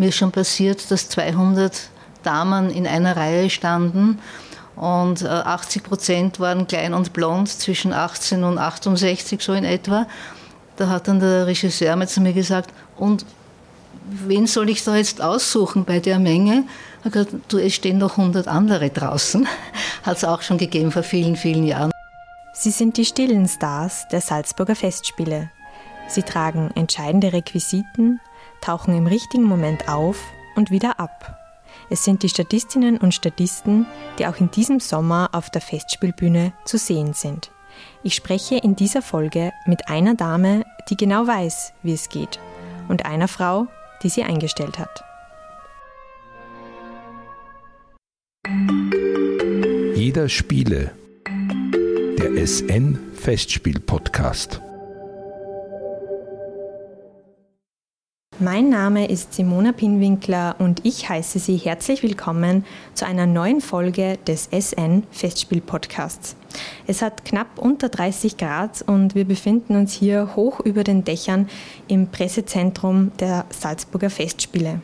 Mir ist schon passiert, dass 200 Damen in einer Reihe standen und 80 äh, Prozent waren klein und blond, zwischen 18 und 68 so in etwa. Da hat dann der Regisseur mal zu mir gesagt, und wen soll ich da jetzt aussuchen bei der Menge? Er hat gesagt, du, es stehen noch 100 andere draußen. Hat es auch schon gegeben vor vielen, vielen Jahren. Sie sind die stillen Stars der Salzburger Festspiele. Sie tragen entscheidende Requisiten, tauchen im richtigen Moment auf und wieder ab. Es sind die Statistinnen und Statisten, die auch in diesem Sommer auf der Festspielbühne zu sehen sind. Ich spreche in dieser Folge mit einer Dame, die genau weiß, wie es geht, und einer Frau, die sie eingestellt hat. Jeder Spiele. Der SN Festspiel Podcast. Mein Name ist Simona Pinwinkler und ich heiße Sie herzlich willkommen zu einer neuen Folge des SN Festspiel Podcasts. Es hat knapp unter 30 Grad und wir befinden uns hier hoch über den Dächern im Pressezentrum der Salzburger Festspiele.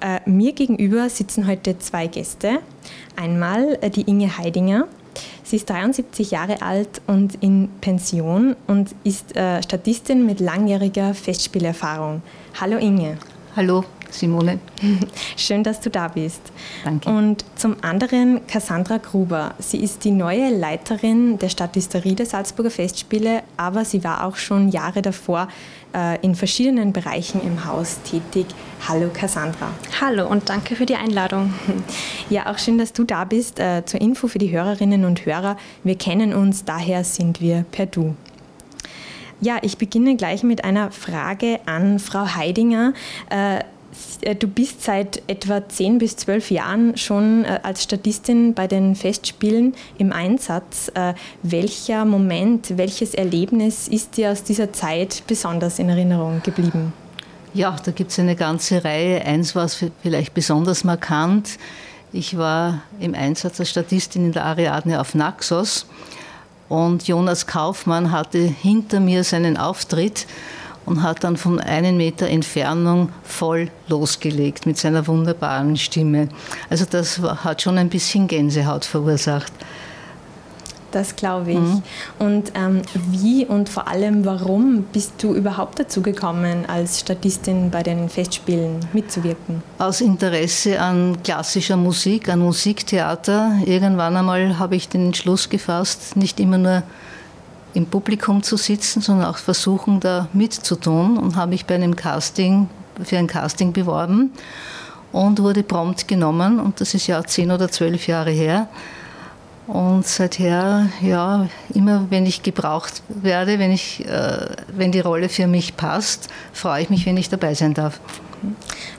Äh, mir gegenüber sitzen heute zwei Gäste. Einmal äh, die Inge Heidinger, Sie ist 73 Jahre alt und in Pension und ist äh, Statistin mit langjähriger Festspielerfahrung. Hallo Inge. Hallo Simone. Schön, dass du da bist. Danke. Und zum anderen Cassandra Gruber. Sie ist die neue Leiterin der Statisterie der Salzburger Festspiele, aber sie war auch schon Jahre davor äh, in verschiedenen Bereichen im Haus tätig. Hallo Cassandra. Hallo und danke für die Einladung. Ja, auch schön, dass du da bist. Äh, zur Info für die Hörerinnen und Hörer. Wir kennen uns, daher sind wir per Du. Ja, ich beginne gleich mit einer Frage an Frau Heidinger. Äh, du bist seit etwa 10 bis 12 Jahren schon äh, als Statistin bei den Festspielen im Einsatz. Äh, welcher Moment, welches Erlebnis ist dir aus dieser Zeit besonders in Erinnerung geblieben? Ja, da gibt es eine ganze Reihe. Eins war vielleicht besonders markant. Ich war im Einsatz als Statistin in der Ariadne auf Naxos und Jonas Kaufmann hatte hinter mir seinen Auftritt und hat dann von einem Meter Entfernung voll losgelegt mit seiner wunderbaren Stimme. Also das hat schon ein bisschen Gänsehaut verursacht. Das glaube ich. Mhm. Und ähm, wie und vor allem warum bist du überhaupt dazu gekommen, als Statistin bei den Festspielen mitzuwirken? Aus Interesse an klassischer Musik, an Musiktheater. Irgendwann einmal habe ich den Entschluss gefasst, nicht immer nur im Publikum zu sitzen, sondern auch versuchen, da mitzutun und habe mich bei einem Casting, für ein Casting beworben und wurde prompt genommen und das ist ja zehn oder zwölf Jahre her. Und seither, ja, immer wenn ich gebraucht werde, wenn, ich, äh, wenn die Rolle für mich passt, freue ich mich, wenn ich dabei sein darf.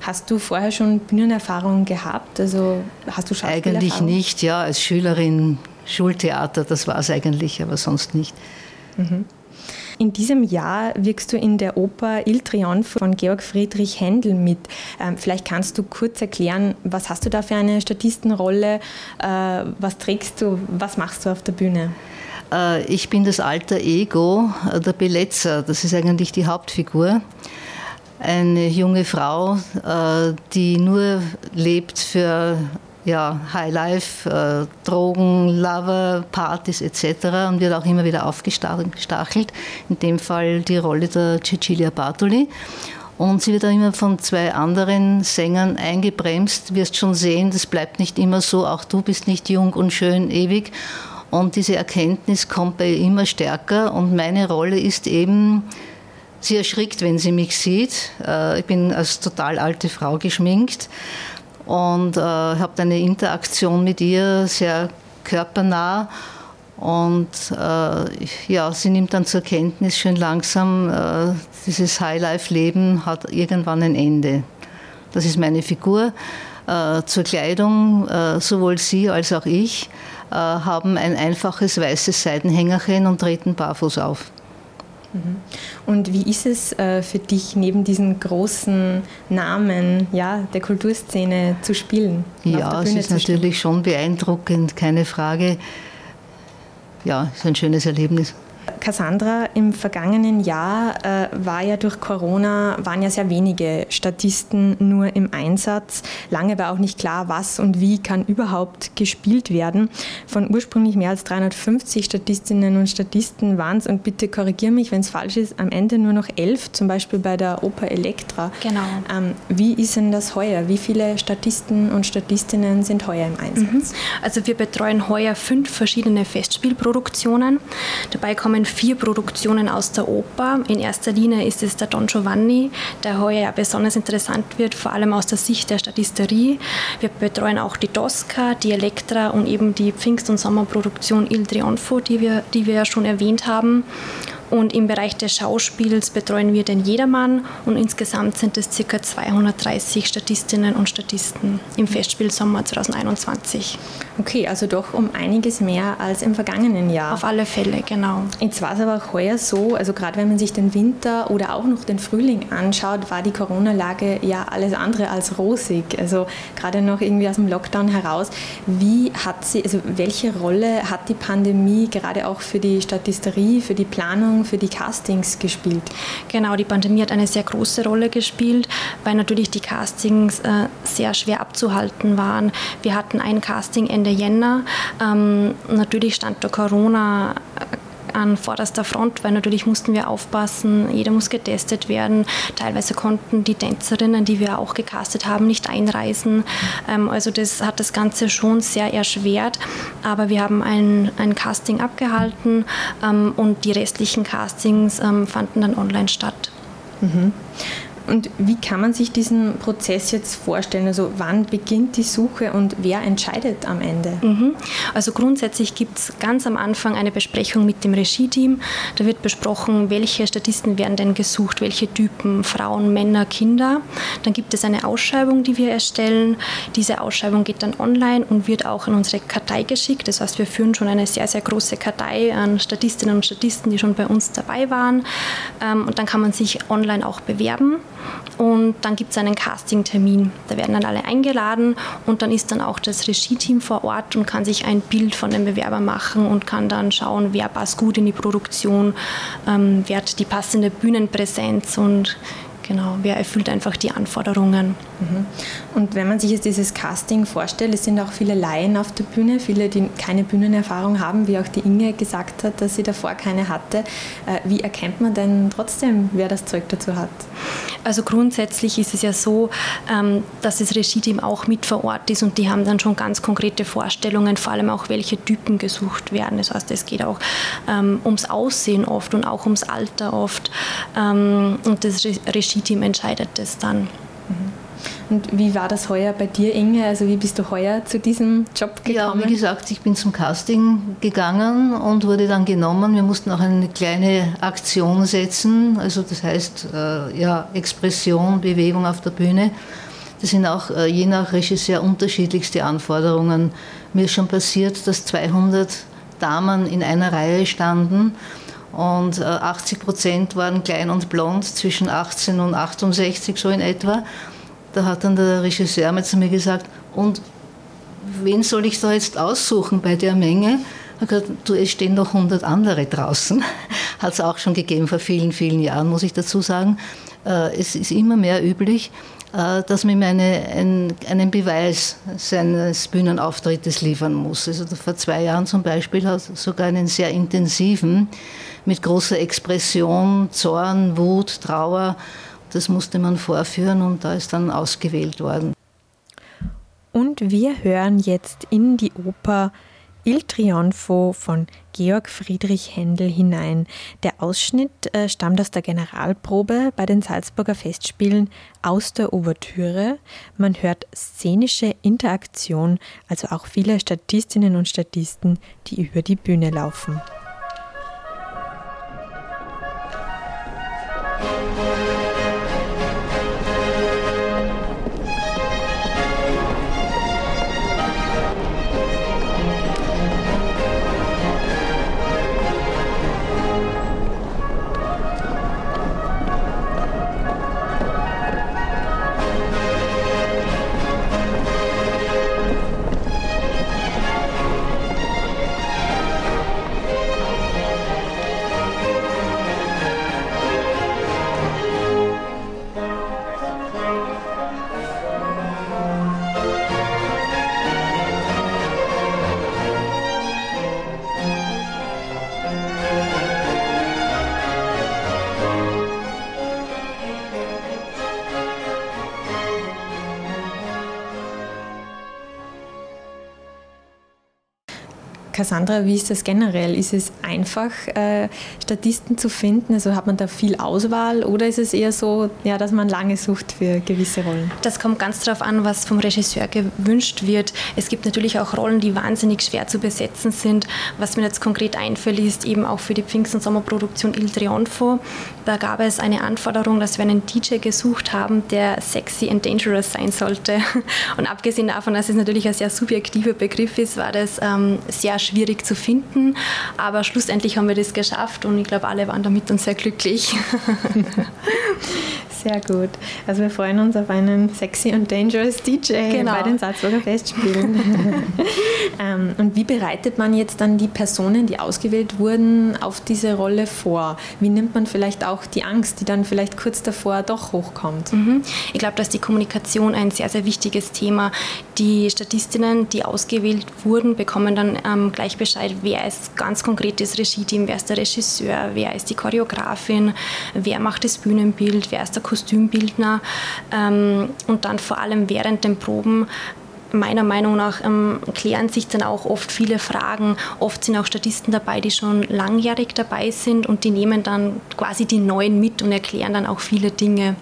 Hast du vorher schon Bühnenerfahrung gehabt? Also hast du Eigentlich nicht, ja, als Schülerin Schultheater, das war es eigentlich, aber sonst nicht. Mhm. In diesem Jahr wirkst du in der Oper Il Trionfo von Georg Friedrich Händel mit. Ähm, vielleicht kannst du kurz erklären, was hast du da für eine Statistenrolle? Äh, was trägst du? Was machst du auf der Bühne? Äh, ich bin das alter Ego, äh, der Beletzer. Das ist eigentlich die Hauptfigur. Eine junge Frau, die nur lebt für ja, Highlife, äh, Drogen, Lover, Partys etc. und wird auch immer wieder aufgestachelt. In dem Fall die Rolle der Cecilia Bartoli. Und sie wird auch immer von zwei anderen Sängern eingebremst. Wirst schon sehen, das bleibt nicht immer so. Auch du bist nicht jung und schön ewig. Und diese Erkenntnis kommt bei ihr immer stärker. Und meine Rolle ist eben, sie erschrickt, wenn sie mich sieht. Äh, ich bin als total alte Frau geschminkt und äh, habe eine Interaktion mit ihr, sehr körpernah. Und äh, ja, sie nimmt dann zur Kenntnis schön langsam, äh, dieses Highlife-Leben hat irgendwann ein Ende. Das ist meine Figur. Äh, zur Kleidung, äh, sowohl sie als auch ich äh, haben ein einfaches weißes Seidenhängerchen und treten barfuß auf. Mhm. Und wie ist es äh, für dich, neben diesen großen Namen ja, der Kulturszene zu spielen? Ja, es ist natürlich schon beeindruckend, keine Frage. Ja, es ist ein schönes Erlebnis. Cassandra, im vergangenen Jahr äh, war ja durch Corona, waren ja sehr wenige Statisten nur im Einsatz. Lange war auch nicht klar, was und wie kann überhaupt gespielt werden. Von ursprünglich mehr als 350 Statistinnen und Statisten waren es, und bitte korrigiere mich, wenn es falsch ist, am Ende nur noch elf, zum Beispiel bei der Oper Elektra. Genau. Ähm, wie ist denn das heuer? Wie viele Statisten und Statistinnen sind heuer im Einsatz? Mhm. Also wir betreuen heuer fünf verschiedene Festspielproduktionen. Dabei kommen vier Produktionen aus der Oper. In erster Linie ist es der Don Giovanni, der heuer ja besonders interessant wird, vor allem aus der Sicht der Statisterie. Wir betreuen auch die Tosca, die Elektra und eben die Pfingst- und Sommerproduktion Il Trionfo, die wir, die wir ja schon erwähnt haben. Und im Bereich des Schauspiels betreuen wir den Jedermann und insgesamt sind es ca. 230 Statistinnen und Statisten im Festspielsommer 2021. Okay, also doch um einiges mehr als im vergangenen Jahr. Auf alle Fälle, genau. Jetzt war es aber auch heuer so, also gerade wenn man sich den Winter oder auch noch den Frühling anschaut, war die Corona-Lage ja alles andere als rosig. Also gerade noch irgendwie aus dem Lockdown heraus. Wie hat sie, also welche Rolle hat die Pandemie gerade auch für die Statisterie, für die Planung für die Castings gespielt? Genau, die Pandemie hat eine sehr große Rolle gespielt, weil natürlich die Castings äh, sehr schwer abzuhalten waren. Wir hatten ein Casting Ende Jänner. Ähm, natürlich stand der Corona an vorderster Front, weil natürlich mussten wir aufpassen, jeder muss getestet werden. Teilweise konnten die Tänzerinnen, die wir auch gecastet haben, nicht einreisen. Ähm, also das hat das Ganze schon sehr erschwert. Aber wir haben ein, ein Casting abgehalten ähm, und die restlichen Castings ähm, fanden dann online statt. Mhm. Und wie kann man sich diesen Prozess jetzt vorstellen? Also wann beginnt die Suche und wer entscheidet am Ende? Mhm. Also grundsätzlich gibt es ganz am Anfang eine Besprechung mit dem Regie-Team. Da wird besprochen, welche Statisten werden denn gesucht, welche Typen, Frauen, Männer, Kinder. Dann gibt es eine Ausschreibung, die wir erstellen. Diese Ausschreibung geht dann online und wird auch in unsere Kartei geschickt. Das heißt, wir führen schon eine sehr, sehr große Kartei an Statistinnen und Statisten, die schon bei uns dabei waren. Ähm, und dann kann man sich online auch bewerben. Und dann gibt es einen Casting-Termin. Da werden dann alle eingeladen und dann ist dann auch das Regie-Team vor Ort und kann sich ein Bild von dem Bewerber machen und kann dann schauen, wer passt gut in die Produktion, ähm, wer hat die passende Bühnenpräsenz und genau, wer erfüllt einfach die Anforderungen. Mhm. Und wenn man sich jetzt dieses Casting vorstellt, es sind auch viele Laien auf der Bühne, viele, die keine Bühnenerfahrung haben, wie auch die Inge gesagt hat, dass sie davor keine hatte. Äh, wie erkennt man denn trotzdem, wer das Zeug dazu hat? Also grundsätzlich ist es ja so, ähm, dass das Regie-Team auch mit vor Ort ist und die haben dann schon ganz konkrete Vorstellungen, vor allem auch welche Typen gesucht werden. Das heißt, es geht auch ähm, ums Aussehen oft und auch ums Alter oft ähm, und das Regie-Team entscheidet das dann. Und wie war das heuer bei dir, Inge? Also wie bist du heuer zu diesem Job gekommen? Ja, wie gesagt, ich bin zum Casting gegangen und wurde dann genommen. Wir mussten auch eine kleine Aktion setzen, also das heißt äh, ja, Expression, Bewegung auf der Bühne. Das sind auch äh, je nach Regisseur unterschiedlichste Anforderungen. Mir ist schon passiert, dass 200 Damen in einer Reihe standen und 80 äh, Prozent waren klein und blond, zwischen 18 und 68 so in etwa. Da hat dann der Regisseur mal zu mir gesagt, und wen soll ich da jetzt aussuchen bei der Menge? Er hat gesagt, du, es stehen noch 100 andere draußen. Hat es auch schon gegeben vor vielen, vielen Jahren, muss ich dazu sagen. Äh, es ist immer mehr üblich, äh, dass man ihm eine, einen, einen Beweis seines Bühnenauftrittes liefern muss. Also vor zwei Jahren zum Beispiel hat sogar einen sehr intensiven, mit großer Expression, Zorn, Wut, Trauer, das musste man vorführen und da ist dann ausgewählt worden. Und wir hören jetzt in die Oper Il Trionfo von Georg Friedrich Händel hinein. Der Ausschnitt äh, stammt aus der Generalprobe bei den Salzburger Festspielen aus der Ouvertüre. Man hört szenische Interaktion, also auch viele Statistinnen und Statisten, die über die Bühne laufen. Cassandra, wie ist das generell? Ist es einfach, äh, Statisten zu finden? Also hat man da viel Auswahl oder ist es eher so, ja, dass man lange sucht für gewisse Rollen? Das kommt ganz darauf an, was vom Regisseur gewünscht wird. Es gibt natürlich auch Rollen, die wahnsinnig schwer zu besetzen sind. Was mir jetzt konkret einfällt, ist eben auch für die Pfingst- und Sommerproduktion Il Trionfo. Da gab es eine Anforderung, dass wir einen DJ gesucht haben, der sexy and dangerous sein sollte. Und abgesehen davon, dass es natürlich ein sehr subjektiver Begriff ist, war das ähm, sehr schwierig zu finden. Aber schlussendlich haben wir das geschafft und ich glaube, alle waren damit und sehr glücklich. Sehr gut. Also wir freuen uns auf einen sexy und dangerous DJ genau. bei den Salzburger Festspielen. ähm, und wie bereitet man jetzt dann die Personen, die ausgewählt wurden, auf diese Rolle vor? Wie nimmt man vielleicht auch die Angst, die dann vielleicht kurz davor doch hochkommt? Mhm. Ich glaube, dass die Kommunikation ein sehr, sehr wichtiges Thema. Die Statistinnen, die ausgewählt wurden, bekommen dann ähm, gleich Bescheid, wer ist ganz konkret das Regie-Team, wer ist der Regisseur, wer ist die Choreografin, wer macht das Bühnenbild, wer ist der Kostümbildner ähm, und dann vor allem während den Proben meiner Meinung nach ähm, klären sich dann auch oft viele Fragen. Oft sind auch Statisten dabei, die schon langjährig dabei sind und die nehmen dann quasi die Neuen mit und erklären dann auch viele Dinge.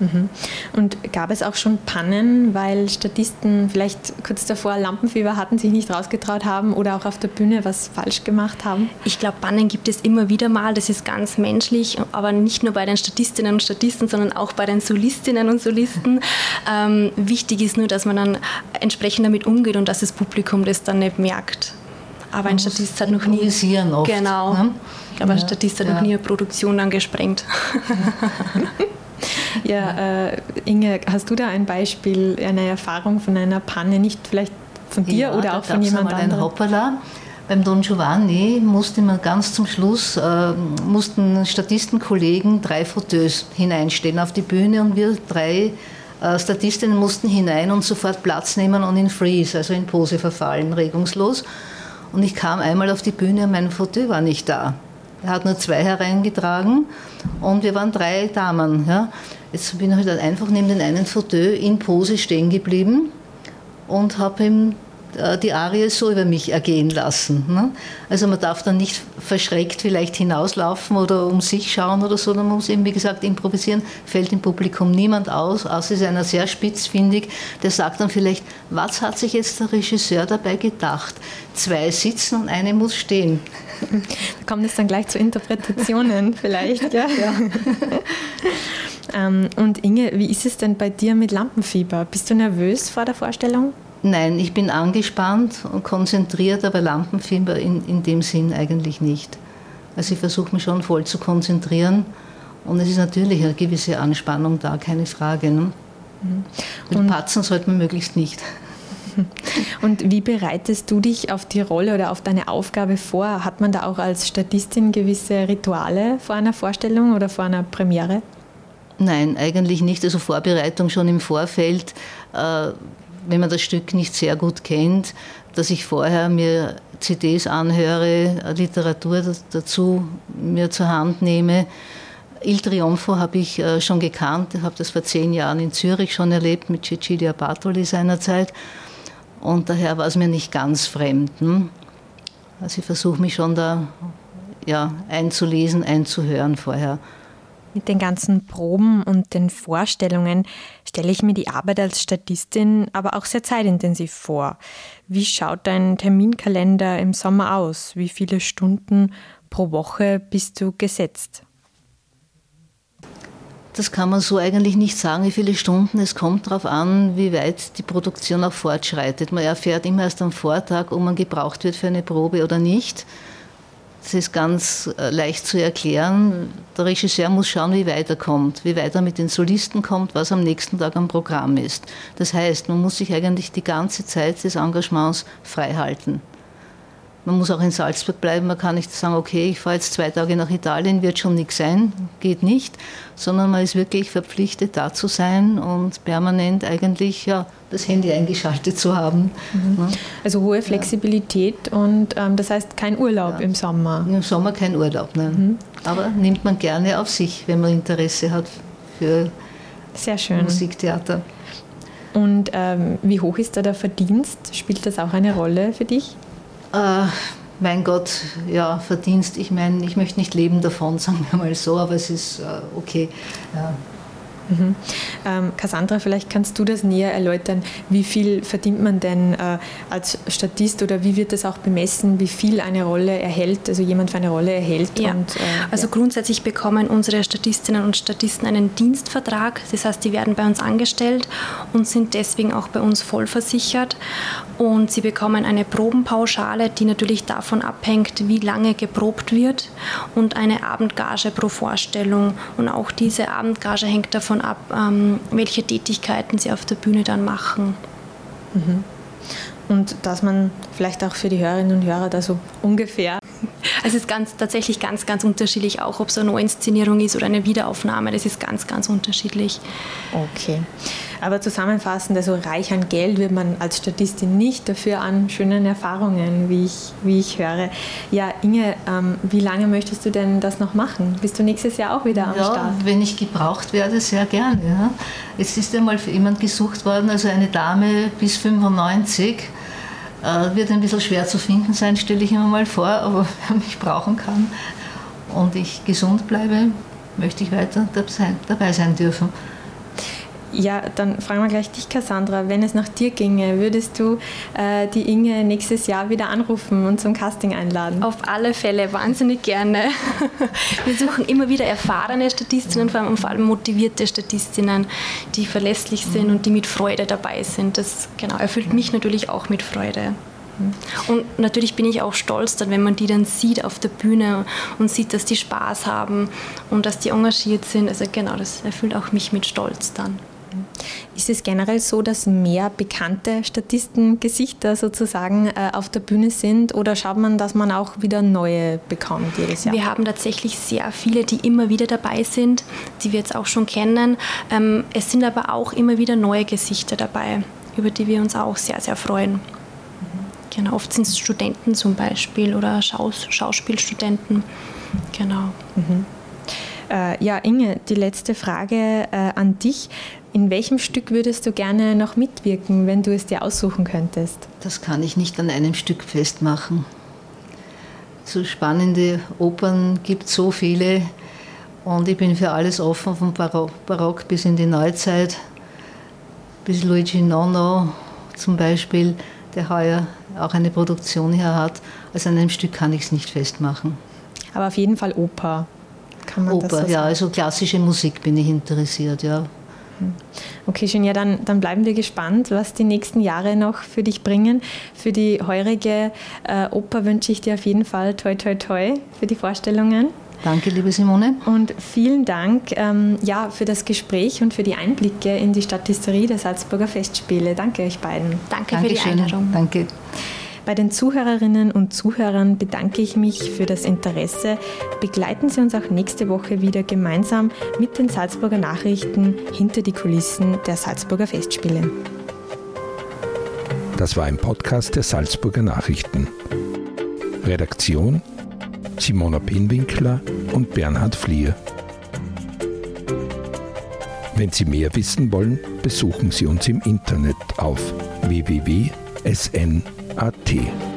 Mhm. Und gab es auch schon Pannen, weil Statisten vielleicht kurz davor Lampenfieber hatten, sich nicht rausgetraut haben oder auch auf der Bühne was falsch gemacht haben? Ich glaube, Pannen gibt es immer wieder mal. Das ist ganz menschlich, aber nicht nur bei den Statistinnen und Statisten, sondern auch bei den Solistinnen und Solisten. Ähm, wichtig ist nur, dass man dann entsprechend damit umgeht und dass das Publikum das dann nicht merkt. Aber ein Statist hat noch nie. Oft, genau. Ne? Aber ein Statist hat ja. noch nie eine Produktion dann gesprengt. Ja, äh, Inge, hast du da ein Beispiel, eine Erfahrung von einer Panne, nicht vielleicht von dir ja, oder auch von jemand anderem? Ein Hoppala. Beim Don Giovanni musste man ganz zum Schluss, äh, mussten Statistenkollegen drei Fauteuils hineinstellen auf die Bühne und wir drei äh, Statistinnen mussten hinein und sofort Platz nehmen und in Freeze, also in Pose verfallen, regungslos. Und ich kam einmal auf die Bühne und mein Fauteuil war nicht da. Er hat nur zwei hereingetragen und wir waren drei Damen. Ja. Jetzt bin ich halt einfach neben den einen Fauteuil in Pose stehen geblieben und habe ihm die Arie so über mich ergehen lassen. Ne? Also man darf dann nicht verschreckt vielleicht hinauslaufen oder um sich schauen oder so, man muss eben, wie gesagt, improvisieren, fällt im Publikum niemand aus, außer es ist einer sehr spitzfindig, der sagt dann vielleicht, was hat sich jetzt der Regisseur dabei gedacht? Zwei sitzen und eine muss stehen. Da kommt es dann gleich zu Interpretationen vielleicht. Ja. ja. ähm, und Inge, wie ist es denn bei dir mit Lampenfieber? Bist du nervös vor der Vorstellung? Nein, ich bin angespannt und konzentriert, aber Lampenfieber in, in dem Sinn eigentlich nicht. Also ich versuche mich schon voll zu konzentrieren und es ist natürlich eine gewisse Anspannung da, keine Frage. Ne? Mhm. Und, und patzen sollte man möglichst nicht. Und wie bereitest du dich auf die Rolle oder auf deine Aufgabe vor? Hat man da auch als Statistin gewisse Rituale vor einer Vorstellung oder vor einer Premiere? Nein, eigentlich nicht. Also Vorbereitung schon im Vorfeld. Äh, wenn man das Stück nicht sehr gut kennt, dass ich vorher mir CDs anhöre, Literatur dazu mir zur Hand nehme. Il Trionfo habe ich äh, schon gekannt, habe das vor zehn Jahren in Zürich schon erlebt mit Cecilia Bartoli seinerzeit und daher war es mir nicht ganz fremd. Hm? Also ich versuche mich schon da ja, einzulesen, einzuhören vorher. Mit den ganzen Proben und den Vorstellungen stelle ich mir die Arbeit als Statistin aber auch sehr zeitintensiv vor. Wie schaut dein Terminkalender im Sommer aus? Wie viele Stunden pro Woche bist du gesetzt? Das kann man so eigentlich nicht sagen, wie viele Stunden. Es kommt darauf an, wie weit die Produktion auch fortschreitet. Man erfährt immer erst am Vortag, ob man gebraucht wird für eine Probe oder nicht. Das ist ganz äh, leicht zu erklären. Der Regisseur muss schauen, wie weit er kommt, wie weit er mit den Solisten kommt, was am nächsten Tag am Programm ist. Das heißt, man muss sich eigentlich die ganze Zeit des Engagements frei halten. Man muss auch in Salzburg bleiben. Man kann nicht sagen, okay, ich fahre jetzt zwei Tage nach Italien, wird schon nichts sein. Geht nicht. Sondern man ist wirklich verpflichtet, da zu sein und permanent eigentlich ja, das Handy eingeschaltet zu haben. Mhm. Also hohe Flexibilität ja. und ähm, das heißt kein Urlaub ja. im Sommer. Im Sommer kein Urlaub, nein. Mhm. Aber nimmt man gerne auf sich, wenn man Interesse hat für Sehr schön. Musiktheater. Und ähm, wie hoch ist da der Verdienst? Spielt das auch eine Rolle für dich? Äh, mein Gott, ja, Verdienst, ich meine, ich möchte nicht leben davon, sagen wir mal so, aber es ist äh, okay. Ja. Mhm. Ähm, Cassandra, vielleicht kannst du das näher erläutern. Wie viel verdient man denn äh, als Statist oder wie wird das auch bemessen, wie viel eine Rolle erhält, also jemand für eine Rolle erhält? Ja. Und, äh, also ja. grundsätzlich bekommen unsere Statistinnen und Statisten einen Dienstvertrag. Das heißt, die werden bei uns angestellt und sind deswegen auch bei uns vollversichert. Und sie bekommen eine Probenpauschale, die natürlich davon abhängt, wie lange geprobt wird und eine Abendgage pro Vorstellung. Und auch diese Abendgage hängt davon ab, ähm, welche Tätigkeiten sie auf der Bühne dann machen. Mhm. Und dass man vielleicht auch für die Hörerinnen und Hörer da so ungefähr es ist ganz, tatsächlich ganz, ganz unterschiedlich, auch ob es eine Neuinszenierung ist oder eine Wiederaufnahme. Das ist ganz, ganz unterschiedlich. Okay. Aber zusammenfassend, also reich an Geld wird man als Statistin nicht, dafür an schönen Erfahrungen, wie ich, wie ich höre. Ja, Inge, ähm, wie lange möchtest du denn das noch machen? Bist du nächstes Jahr auch wieder am ja, Start? wenn ich gebraucht werde, sehr gerne. Ja. Es ist einmal für jemand gesucht worden, also eine Dame bis 95 äh, wird ein bisschen schwer zu finden sein, stelle ich mir mal vor, aber wer mich brauchen kann und ich gesund bleibe, möchte ich weiter dabei sein dürfen. Ja, dann fragen wir gleich dich, Cassandra. Wenn es nach dir ginge, würdest du äh, die Inge nächstes Jahr wieder anrufen und zum Casting einladen? Auf alle Fälle, wahnsinnig gerne. Wir suchen immer wieder erfahrene Statistinnen, vor allem, und vor allem motivierte Statistinnen, die verlässlich sind und die mit Freude dabei sind. Das genau, erfüllt mich natürlich auch mit Freude. Und natürlich bin ich auch stolz dann, wenn man die dann sieht auf der Bühne und sieht, dass die Spaß haben und dass die engagiert sind. Also genau, das erfüllt auch mich mit Stolz dann. Ist es generell so, dass mehr bekannte Statistengesichter sozusagen äh, auf der Bühne sind oder schaut man, dass man auch wieder neue bekommt jedes Jahr? Wir haben tatsächlich sehr viele, die immer wieder dabei sind, die wir jetzt auch schon kennen. Ähm, es sind aber auch immer wieder neue Gesichter dabei, über die wir uns auch sehr, sehr freuen. Genau, oft sind es Studenten zum Beispiel oder Schaus Schauspielstudenten. Genau. Mhm. Äh, ja, Inge, die letzte Frage äh, an dich. In welchem Stück würdest du gerne noch mitwirken, wenn du es dir aussuchen könntest? Das kann ich nicht an einem Stück festmachen. So spannende Opern gibt es so viele und ich bin für alles offen, vom Barock, Barock bis in die Neuzeit, bis Luigi Nono zum Beispiel, der heuer auch eine Produktion hier hat. Also an einem Stück kann ich es nicht festmachen. Aber auf jeden Fall Oper. Kann man Oper, das so ja, also klassische Musik bin ich interessiert, ja. Okay, schön. Ja, dann, dann bleiben wir gespannt, was die nächsten Jahre noch für dich bringen. Für die heurige äh, Oper wünsche ich dir auf jeden Fall toi toi toi für die Vorstellungen. Danke, liebe Simone. Und vielen Dank ähm, ja, für das Gespräch und für die Einblicke in die Stadthistorie der Salzburger Festspiele. Danke euch beiden. Danke Dankeschön. für die Einladung. Danke. Bei den Zuhörerinnen und Zuhörern bedanke ich mich für das Interesse. Begleiten Sie uns auch nächste Woche wieder gemeinsam mit den Salzburger Nachrichten hinter die Kulissen der Salzburger Festspiele. Das war ein Podcast der Salzburger Nachrichten. Redaktion Simona Pinwinkler und Bernhard Flier. Wenn Sie mehr wissen wollen, besuchen Sie uns im Internet auf At.